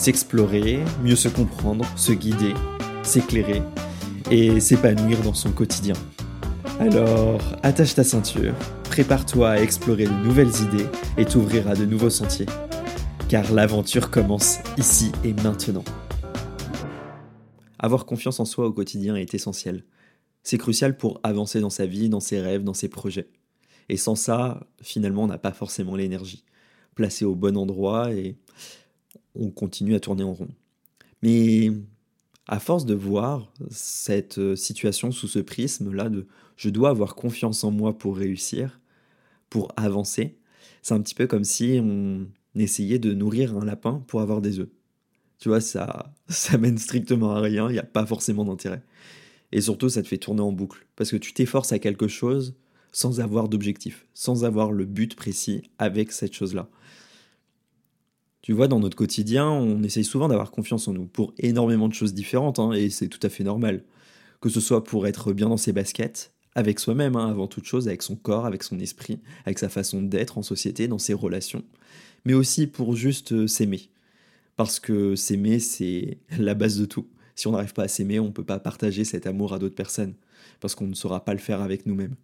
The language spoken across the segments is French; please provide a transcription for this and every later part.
s'explorer, mieux se comprendre, se guider, s'éclairer et s'épanouir dans son quotidien. Alors, attache ta ceinture, prépare-toi à explorer de nouvelles idées et t'ouvrir à de nouveaux sentiers. Car l'aventure commence ici et maintenant. Avoir confiance en soi au quotidien est essentiel. C'est crucial pour avancer dans sa vie, dans ses rêves, dans ses projets. Et sans ça, finalement, on n'a pas forcément l'énergie. Placée au bon endroit et on continue à tourner en rond. Mais à force de voir cette euh, situation sous ce prisme-là de je dois avoir confiance en moi pour réussir, pour avancer, c'est un petit peu comme si on essayait de nourrir un lapin pour avoir des œufs. Tu vois, ça, ça mène strictement à rien, il n'y a pas forcément d'intérêt. Et surtout, ça te fait tourner en boucle, parce que tu t'efforces à quelque chose sans avoir d'objectif, sans avoir le but précis avec cette chose-là. Tu vois, dans notre quotidien, on essaye souvent d'avoir confiance en nous pour énormément de choses différentes, hein, et c'est tout à fait normal. Que ce soit pour être bien dans ses baskets, avec soi-même, hein, avant toute chose, avec son corps, avec son esprit, avec sa façon d'être en société, dans ses relations, mais aussi pour juste euh, s'aimer. Parce que s'aimer, c'est la base de tout. Si on n'arrive pas à s'aimer, on ne peut pas partager cet amour à d'autres personnes, parce qu'on ne saura pas le faire avec nous-mêmes.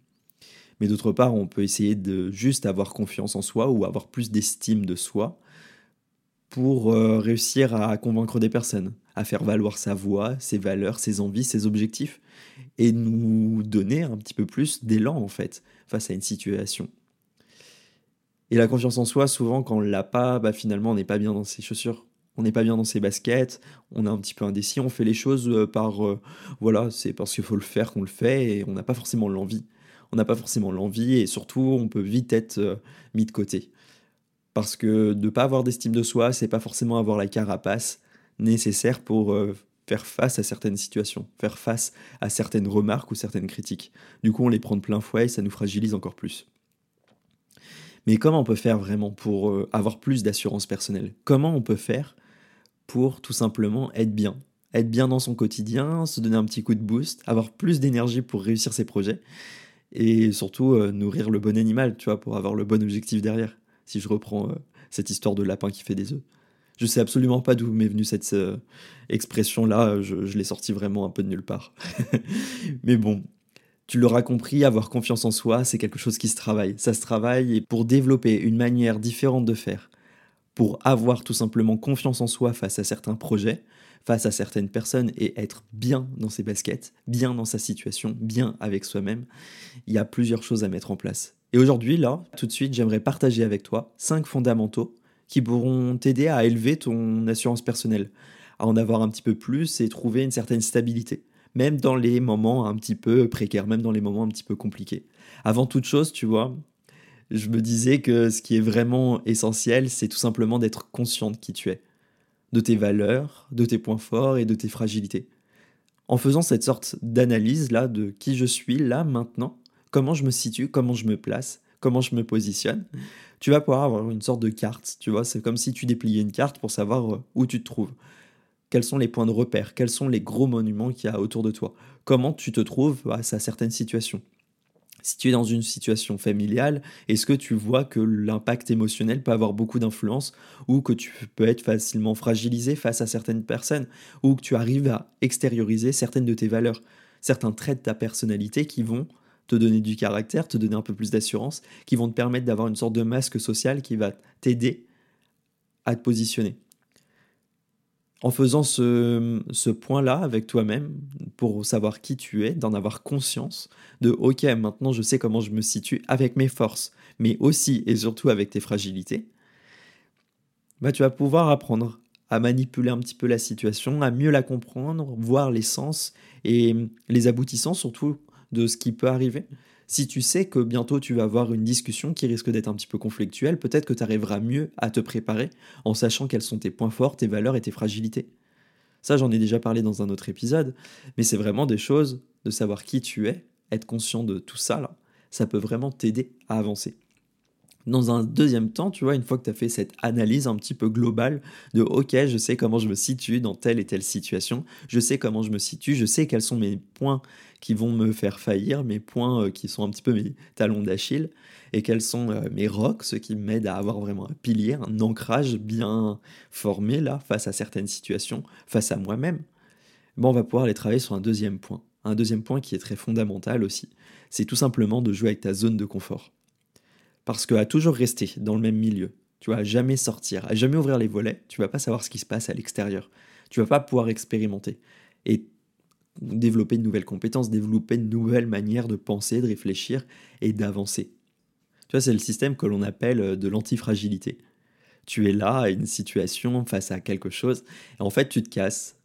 Mais d'autre part, on peut essayer de juste avoir confiance en soi ou avoir plus d'estime de soi, pour euh, réussir à convaincre des personnes, à faire valoir sa voix, ses valeurs, ses envies, ses objectifs, et nous donner un petit peu plus d'élan en fait face à une situation. Et la confiance en soi, souvent quand on l'a pas, bah, finalement on n'est pas bien dans ses chaussures, on n'est pas bien dans ses baskets, on est un petit peu indécis, on fait les choses euh, par euh, voilà, c'est parce qu'il faut le faire qu'on le fait et on n'a pas forcément l'envie. On n'a pas forcément l'envie et surtout on peut vite être mis de côté. Parce que ne pas avoir d'estime de soi, c'est pas forcément avoir la carapace nécessaire pour euh, faire face à certaines situations, faire face à certaines remarques ou certaines critiques. Du coup, on les prend de plein fouet et ça nous fragilise encore plus. Mais comment on peut faire vraiment pour euh, avoir plus d'assurance personnelle? Comment on peut faire pour tout simplement être bien? Être bien dans son quotidien, se donner un petit coup de boost, avoir plus d'énergie pour réussir ses projets et surtout euh, nourrir le bon animal, tu vois, pour avoir le bon objectif derrière si je reprends euh, cette histoire de lapin qui fait des œufs. Je sais absolument pas d'où m'est venue cette euh, expression-là, je, l'ai sortie vraiment un peu de nulle part. Mais bon, tu l'auras compris, avoir confiance en soi, c'est quelque chose qui se travaille. Ça se travaille et pour développer une manière différente de faire, pour avoir tout simplement confiance en soi face à certains projets, face à certaines personnes et être bien dans ses baskets, bien dans sa situation, bien avec soi-même, il y a plusieurs choses à mettre en place. Et aujourd'hui, là, tout de suite, j'aimerais partager avec toi cinq fondamentaux qui pourront t'aider à élever ton assurance personnelle, à en avoir un petit peu plus et trouver une certaine stabilité, même dans les moments un petit peu précaires, même dans les moments un petit peu compliqués. Avant toute chose, tu vois, je me disais que ce qui est vraiment essentiel, c'est tout simplement d'être conscient de qui tu es, de tes valeurs, de tes points forts et de tes fragilités. En faisant cette sorte d'analyse là de qui je suis là maintenant, comment je me situe, comment je me place, comment je me positionne, tu vas pouvoir avoir une sorte de carte, tu vois, c'est comme si tu dépliais une carte pour savoir euh, où tu te trouves. Quels sont les points de repère, quels sont les gros monuments qu'il y a autour de toi, comment tu te trouves face à certaines situations. Si tu es dans une situation familiale, est-ce que tu vois que l'impact émotionnel peut avoir beaucoup d'influence ou que tu peux être facilement fragilisé face à certaines personnes ou que tu arrives à extérioriser certaines de tes valeurs, certains traits de ta personnalité qui vont te donner du caractère, te donner un peu plus d'assurance, qui vont te permettre d'avoir une sorte de masque social qui va t'aider à te positionner. En faisant ce, ce point-là avec toi-même, pour savoir qui tu es, d'en avoir conscience, de OK, maintenant je sais comment je me situe avec mes forces, mais aussi et surtout avec tes fragilités, bah, tu vas pouvoir apprendre à manipuler un petit peu la situation, à mieux la comprendre, voir les sens et les aboutissants surtout de ce qui peut arriver. Si tu sais que bientôt tu vas avoir une discussion qui risque d'être un petit peu conflictuelle, peut-être que tu arriveras mieux à te préparer en sachant quels sont tes points forts, tes valeurs et tes fragilités. Ça, j'en ai déjà parlé dans un autre épisode, mais c'est vraiment des choses de savoir qui tu es, être conscient de tout ça, là, ça peut vraiment t'aider à avancer. Dans un deuxième temps, tu vois, une fois que tu as fait cette analyse un petit peu globale de OK, je sais comment je me situe dans telle et telle situation, je sais comment je me situe, je sais quels sont mes points qui vont me faire faillir, mes points euh, qui sont un petit peu mes talons d'Achille, et quels sont euh, mes rocs, ce qui m'aide à avoir vraiment un pilier, un ancrage bien formé là, face à certaines situations, face à moi-même. Bon, on va pouvoir aller travailler sur un deuxième point. Un deuxième point qui est très fondamental aussi, c'est tout simplement de jouer avec ta zone de confort. Parce qu'à toujours rester dans le même milieu, tu vas jamais sortir, à jamais ouvrir les volets, tu vas pas savoir ce qui se passe à l'extérieur. Tu vas pas pouvoir expérimenter et développer de nouvelles compétences, développer de nouvelles manières de penser, de réfléchir et d'avancer. Tu vois, c'est le système que l'on appelle euh, de l'antifragilité. Tu es là à une situation face à quelque chose et en fait tu te casses,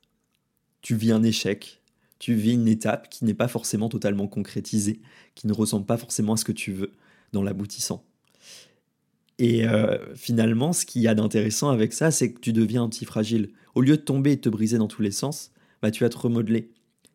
tu vis un échec, tu vis une étape qui n'est pas forcément totalement concrétisée, qui ne ressemble pas forcément à ce que tu veux dans l'aboutissant. Et euh, finalement, ce qu'il y a d'intéressant avec ça, c'est que tu deviens anti-fragile. Au lieu de tomber et de te briser dans tous les sens, bah, tu vas te remodeler.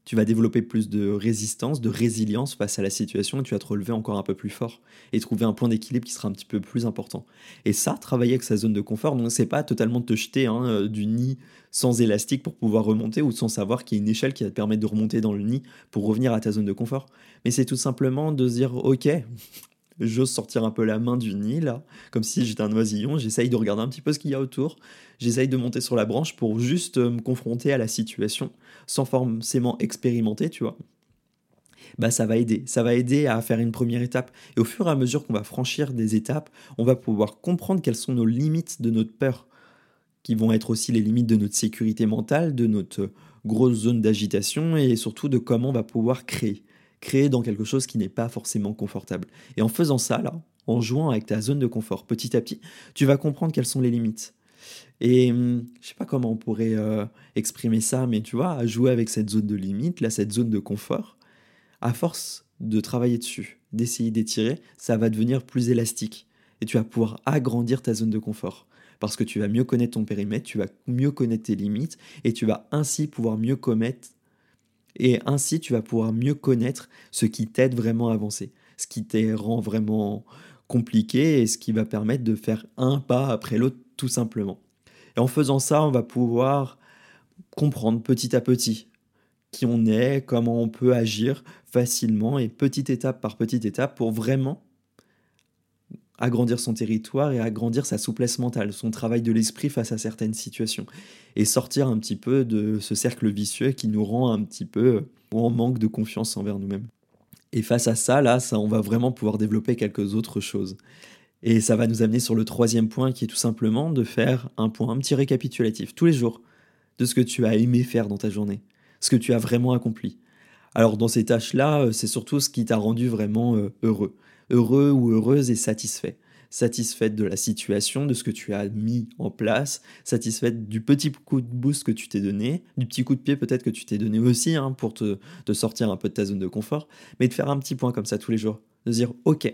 Tu vas développer plus de résistance, de résilience face à la situation et tu vas te relever encore un peu plus fort et trouver un point d'équilibre qui sera un petit peu plus important. Et ça, travailler avec sa zone de confort, donc c'est pas totalement te jeter hein, euh, du nid sans élastique pour pouvoir remonter ou sans savoir qu'il y a une échelle qui va te permettre de remonter dans le nid pour revenir à ta zone de confort. Mais c'est tout simplement de se dire, ok, j'ose sortir un peu la main du nid là, comme si j'étais un oisillon, j'essaye de regarder un petit peu ce qu'il y a autour, j'essaye de monter sur la branche pour juste euh, me confronter à la situation, sans forcément expérimenter, tu vois. Bah ça va aider, ça va aider à faire une première étape. Et au fur et à mesure qu'on va franchir des étapes, on va pouvoir comprendre quelles sont nos limites de notre peur, qui vont être aussi les limites de notre sécurité mentale, de notre grosse zone d'agitation et surtout de comment on va pouvoir créer créer dans quelque chose qui n'est pas forcément confortable. Et en faisant ça, là, en jouant avec ta zone de confort petit à petit, tu vas comprendre quelles sont les limites. Et hum, je sais pas comment on pourrait euh, exprimer ça, mais tu vois, jouer avec cette zone de limite, là, cette zone de confort, à force de travailler dessus, d'essayer d'étirer, ça va devenir plus élastique. Et tu vas pouvoir agrandir ta zone de confort. Parce que tu vas mieux connaître ton périmètre, tu vas mieux connaître tes limites, et tu vas ainsi pouvoir mieux commettre et ainsi, tu vas pouvoir mieux connaître ce qui t'aide vraiment à avancer, ce qui te rend vraiment compliqué et ce qui va permettre de faire un pas après l'autre tout simplement. Et en faisant ça, on va pouvoir comprendre petit à petit qui on est, comment on peut agir facilement et petite étape par petite étape pour vraiment agrandir son territoire et agrandir sa souplesse mentale, son travail de l'esprit face à certaines situations, et sortir un petit peu de ce cercle vicieux qui nous rend un petit peu en manque de confiance envers nous-mêmes. Et face à ça, là, ça, on va vraiment pouvoir développer quelques autres choses. Et ça va nous amener sur le troisième point qui est tout simplement de faire un point, un petit récapitulatif tous les jours de ce que tu as aimé faire dans ta journée, ce que tu as vraiment accompli. Alors dans ces tâches-là, c'est surtout ce qui t'a rendu vraiment euh, heureux heureux ou heureuse et satisfait. Satisfaite de la situation, de ce que tu as mis en place, satisfaite du petit coup de boost que tu t'es donné, du petit coup de pied peut-être que tu t'es donné aussi hein, pour te, te sortir un peu de ta zone de confort, mais de faire un petit point comme ça tous les jours. De dire, ok,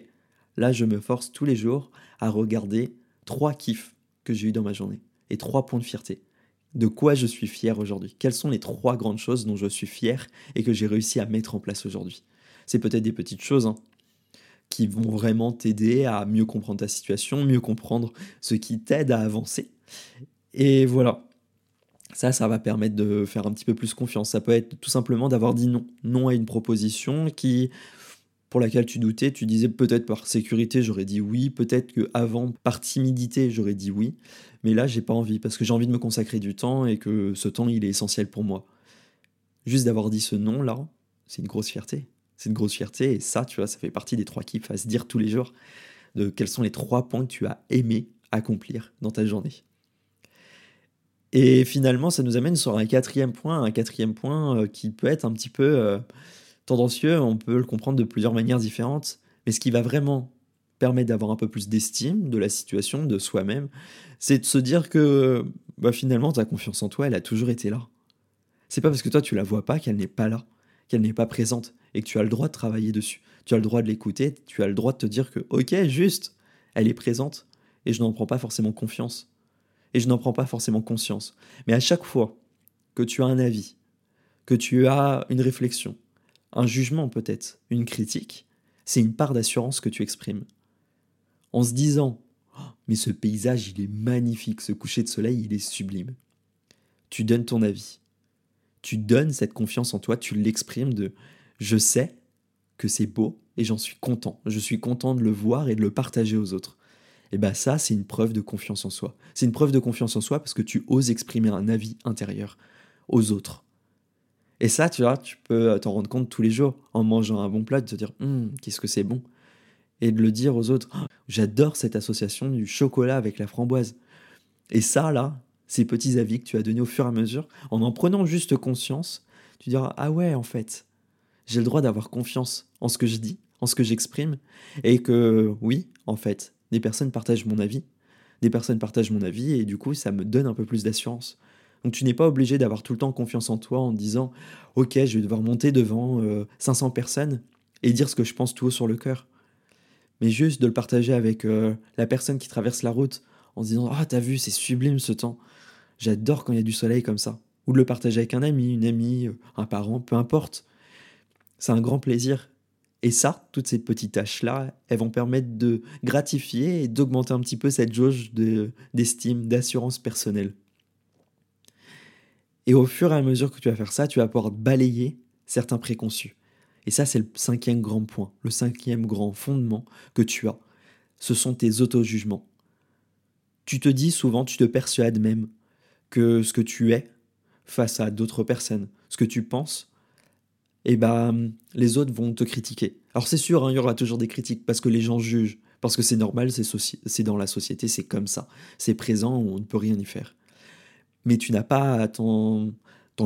là je me force tous les jours à regarder trois kiffs que j'ai eu dans ma journée et trois points de fierté. De quoi je suis fier aujourd'hui? Quelles sont les trois grandes choses dont je suis fier et que j'ai réussi à mettre en place aujourd'hui? C'est peut-être des petites choses, hein, qui vont vraiment t'aider à mieux comprendre ta situation, mieux comprendre ce qui t'aide à avancer. Et voilà. Ça, ça va permettre de faire un petit peu plus confiance. Ça peut être tout simplement d'avoir dit non. Non à une proposition qui, pour laquelle tu doutais, tu disais peut-être par sécurité, j'aurais dit oui, peut-être que avant par timidité, j'aurais dit oui, mais là, j'ai pas envie parce que j'ai envie de me consacrer du temps et que ce temps, il est essentiel pour moi. Juste d'avoir dit ce non là, c'est une grosse fierté. C'est une grosse fierté et ça, tu vois, ça fait partie des trois kiffs à se dire tous les jours de quels sont les trois points que tu as aimé accomplir dans ta journée. Et finalement, ça nous amène sur un quatrième point, un quatrième point euh, qui peut être un petit peu euh, tendancieux, on peut le comprendre de plusieurs manières différentes, mais ce qui va vraiment permettre d'avoir un peu plus d'estime de la situation, de soi-même, c'est de se dire que bah, finalement, ta confiance en toi, elle a toujours été là. C'est pas parce que toi, tu la vois pas qu'elle n'est pas là, qu'elle n'est pas présente et que tu as le droit de travailler dessus. Tu as le droit de l'écouter, tu as le droit de te dire que, ok, juste, elle est présente et je n'en prends pas forcément confiance. Et je n'en prends pas forcément conscience. Mais à chaque fois que tu as un avis, que tu as une réflexion, un jugement peut-être, une critique, c'est une part d'assurance que tu exprimes. En se disant oh, Mais ce paysage, il est magnifique, ce coucher de soleil, il est sublime. Tu donnes ton avis. Tu donnes cette confiance en toi, tu l'exprimes de Je sais que c'est beau et j'en suis content. Je suis content de le voir et de le partager aux autres. Et bien ça, c'est une preuve de confiance en soi. C'est une preuve de confiance en soi parce que tu oses exprimer un avis intérieur aux autres. Et ça, tu vois, tu peux t'en rendre compte tous les jours en mangeant un bon plat, de te dire hum, qu'est-ce que c'est bon? Et de le dire aux autres oh, j'adore cette association du chocolat avec la framboise. Et ça, là, ces petits avis que tu as donnés au fur et à mesure, en en prenant juste conscience, tu diras ah ouais, en fait, j'ai le droit d'avoir confiance en ce que je dis, en ce que j'exprime, et que oui, en fait, des personnes partagent mon avis, des personnes partagent mon avis, et du coup, ça me donne un peu plus d'assurance. Donc tu n'es pas obligé d'avoir tout le temps confiance en toi en disant Ok, je vais devoir monter devant 500 euh, personnes et dire ce que je pense tout haut sur le cœur. Mais juste de le partager avec euh, la personne qui traverse la route en se disant Ah, t'as vu, c'est sublime ce temps. J'adore quand il y a du soleil comme ça. Ou de le partager avec un ami, une amie, euh, un parent, peu importe. C'est un grand plaisir. Et ça, toutes ces petites tâches-là, elles vont permettre de gratifier et d'augmenter un petit peu cette jauge d'estime, d'assurance personnelle. Et au fur et à mesure que tu vas faire ça, tu vas pouvoir balayer certains préconçus. Et ça, c'est le cinquième grand point, le cinquième grand fondement que tu as. Ce sont tes auto-jugements. Tu te dis souvent, tu te persuades même que ce que tu es face à d'autres personnes, ce que tu penses, eh ben, les autres vont te critiquer. Alors c'est sûr, hein, il y aura toujours des critiques parce que les gens jugent, parce que c'est normal, c'est dans la société, c'est comme ça, c'est présent, on ne peut rien y faire mais tu n'as pas à t'en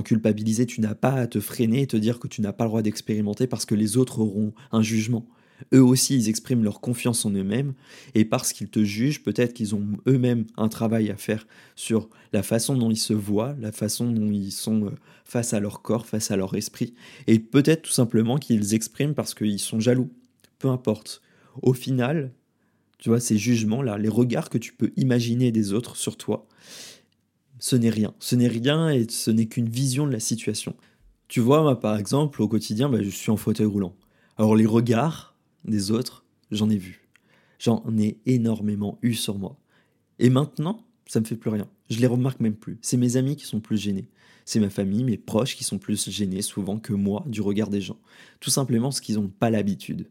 culpabiliser, tu n'as pas à te freiner et te dire que tu n'as pas le droit d'expérimenter parce que les autres auront un jugement. Eux aussi, ils expriment leur confiance en eux-mêmes, et parce qu'ils te jugent, peut-être qu'ils ont eux-mêmes un travail à faire sur la façon dont ils se voient, la façon dont ils sont euh, face à leur corps, face à leur esprit, et peut-être tout simplement qu'ils expriment parce qu'ils sont jaloux. Peu importe. Au final, tu vois, ces jugements-là, les regards que tu peux imaginer des autres sur toi, ce n'est rien. Ce n'est rien et ce n'est qu'une vision de la situation. Tu vois, moi, par exemple, au quotidien, bah, je suis en fauteuil roulant. Alors, les regards des autres, j'en ai vu. J'en ai énormément eu sur moi. Et maintenant, ça me fait plus rien. Je les remarque même plus. C'est mes amis qui sont plus gênés. C'est ma famille, mes proches qui sont plus gênés souvent que moi du regard des gens. Tout simplement parce qu'ils n'ont pas l'habitude.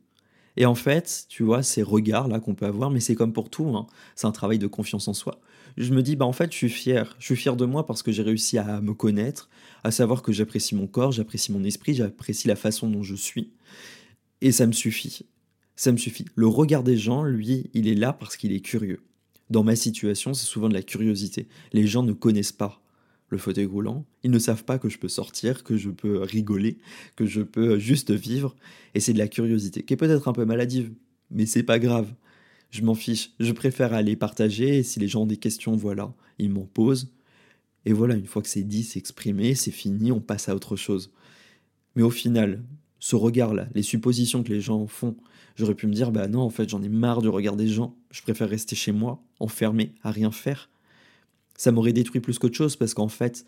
Et en fait, tu vois, ces regards-là qu'on peut avoir, mais c'est comme pour tout, hein. c'est un travail de confiance en soi je me dis, bah en fait, je suis fier. Je suis fier de moi parce que j'ai réussi à me connaître, à savoir que j'apprécie mon corps, j'apprécie mon esprit, j'apprécie la façon dont je suis. Et ça me suffit. Ça me suffit. Le regard des gens, lui, il est là parce qu'il est curieux. Dans ma situation, c'est souvent de la curiosité. Les gens ne connaissent pas le fauteuil roulant. Ils ne savent pas que je peux sortir, que je peux rigoler, que je peux juste vivre. Et c'est de la curiosité, qui est peut-être un peu maladive, mais c'est pas grave je m'en fiche. Je préfère aller partager. Et si les gens ont des questions, voilà, ils m'en posent. Et voilà, une fois que c'est dit, c'est exprimé, c'est fini, on passe à autre chose. Mais au final, ce regard-là, les suppositions que les gens font, j'aurais pu me dire, bah non, en fait, j'en ai marre du regard des gens. Je préfère rester chez moi, enfermé, à rien faire. Ça m'aurait détruit plus qu'autre chose parce qu'en fait,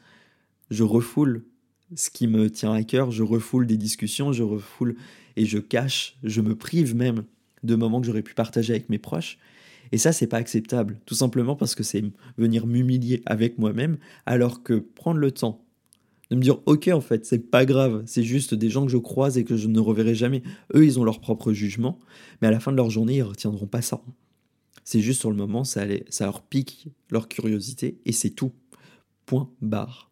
je refoule ce qui me tient à cœur, je refoule des discussions, je refoule et je cache, je me prive même de moments que j'aurais pu partager avec mes proches. Et ça, c'est pas acceptable, tout simplement parce que c'est venir m'humilier avec moi-même, alors que prendre le temps de me dire, ok, en fait, c'est pas grave, c'est juste des gens que je croise et que je ne reverrai jamais. Eux, ils ont leur propre jugement, mais à la fin de leur journée, ils retiendront pas ça. C'est juste sur le moment, ça, ça leur pique leur curiosité et c'est tout. Point barre.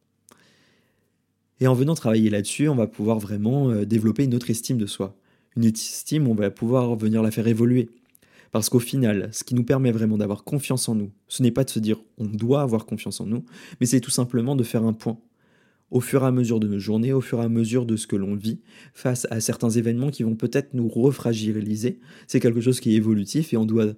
Et en venant travailler là-dessus, on va pouvoir vraiment euh, développer une autre estime de soi une estime, on va pouvoir venir la faire évoluer. Parce qu'au final, ce qui nous permet vraiment d'avoir confiance en nous, ce n'est pas de se dire on doit avoir confiance en nous, mais c'est tout simplement de faire un point. Au fur et à mesure de nos journées, au fur et à mesure de ce que l'on vit, face à certains événements qui vont peut-être nous refragiliser, c'est quelque chose qui est évolutif et on doit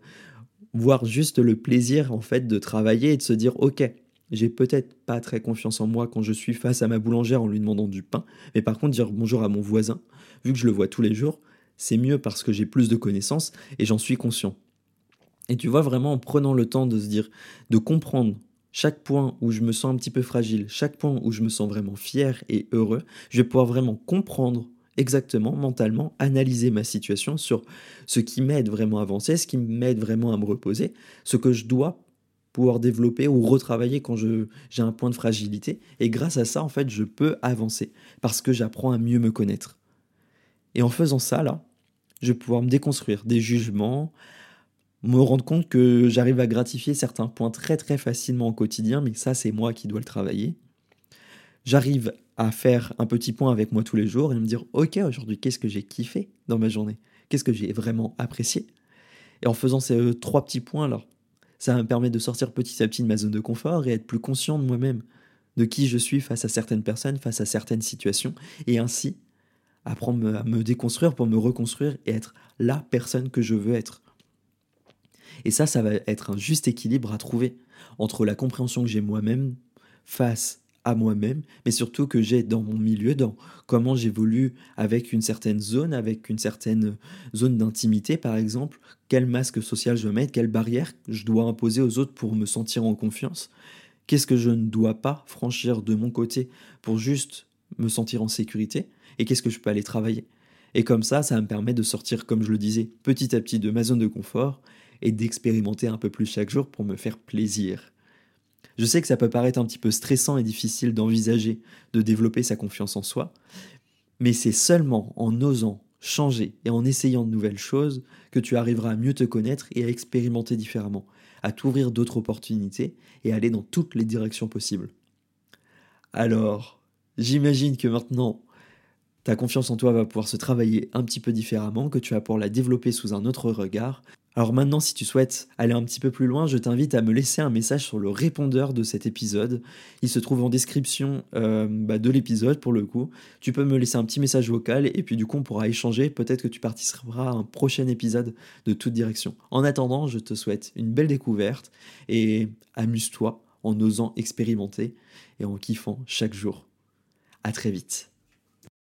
voir juste le plaisir en fait de travailler et de se dire ok, j'ai peut-être pas très confiance en moi quand je suis face à ma boulangère en lui demandant du pain, mais par contre dire bonjour à mon voisin, vu que je le vois tous les jours, c'est mieux parce que j'ai plus de connaissances et j'en suis conscient. Et tu vois vraiment en prenant le temps de se dire, de comprendre chaque point où je me sens un petit peu fragile, chaque point où je me sens vraiment fier et heureux, je vais pouvoir vraiment comprendre exactement, mentalement, analyser ma situation sur ce qui m'aide vraiment à avancer, ce qui m'aide vraiment à me reposer, ce que je dois pouvoir développer ou retravailler quand j'ai un point de fragilité. Et grâce à ça, en fait, je peux avancer parce que j'apprends à mieux me connaître. Et en faisant ça, là, je vais pouvoir me déconstruire des jugements, me rendre compte que j'arrive à gratifier certains points très très facilement au quotidien, mais ça c'est moi qui dois le travailler. J'arrive à faire un petit point avec moi tous les jours et me dire ok aujourd'hui qu'est-ce que j'ai kiffé dans ma journée, qu'est-ce que j'ai vraiment apprécié? Et en faisant ces euh, trois petits points là, ça me permet de sortir petit à petit de ma zone de confort et être plus conscient de moi-même, de qui je suis face à certaines personnes, face à certaines situations, et ainsi apprendre à me déconstruire pour me reconstruire et être la personne que je veux être. Et ça, ça va être un juste équilibre à trouver entre la compréhension que j'ai moi-même face à moi-même, mais surtout que j'ai dans mon milieu, dans comment j'évolue avec une certaine zone, avec une certaine zone d'intimité par exemple, quel masque social je mets, quelle barrière je dois imposer aux autres pour me sentir en confiance, qu'est-ce que je ne dois pas franchir de mon côté pour juste me sentir en sécurité, et qu'est-ce que je peux aller travailler. Et comme ça, ça me permet de sortir, comme je le disais, petit à petit de ma zone de confort et d'expérimenter un peu plus chaque jour pour me faire plaisir. Je sais que ça peut paraître un petit peu stressant et difficile d'envisager de développer sa confiance en soi, mais c'est seulement en osant changer et en essayant de nouvelles choses que tu arriveras à mieux te connaître et à expérimenter différemment, à t'ouvrir d'autres opportunités et à aller dans toutes les directions possibles. Alors, j'imagine que maintenant, ta confiance en toi va pouvoir se travailler un petit peu différemment, que tu vas pouvoir la développer sous un autre regard, alors maintenant, si tu souhaites aller un petit peu plus loin, je t'invite à me laisser un message sur le répondeur de cet épisode. Il se trouve en description euh, bah, de l'épisode pour le coup. Tu peux me laisser un petit message vocal et puis du coup on pourra échanger. Peut-être que tu participeras à un prochain épisode de toute direction. En attendant, je te souhaite une belle découverte et amuse-toi en osant expérimenter et en kiffant chaque jour. À très vite.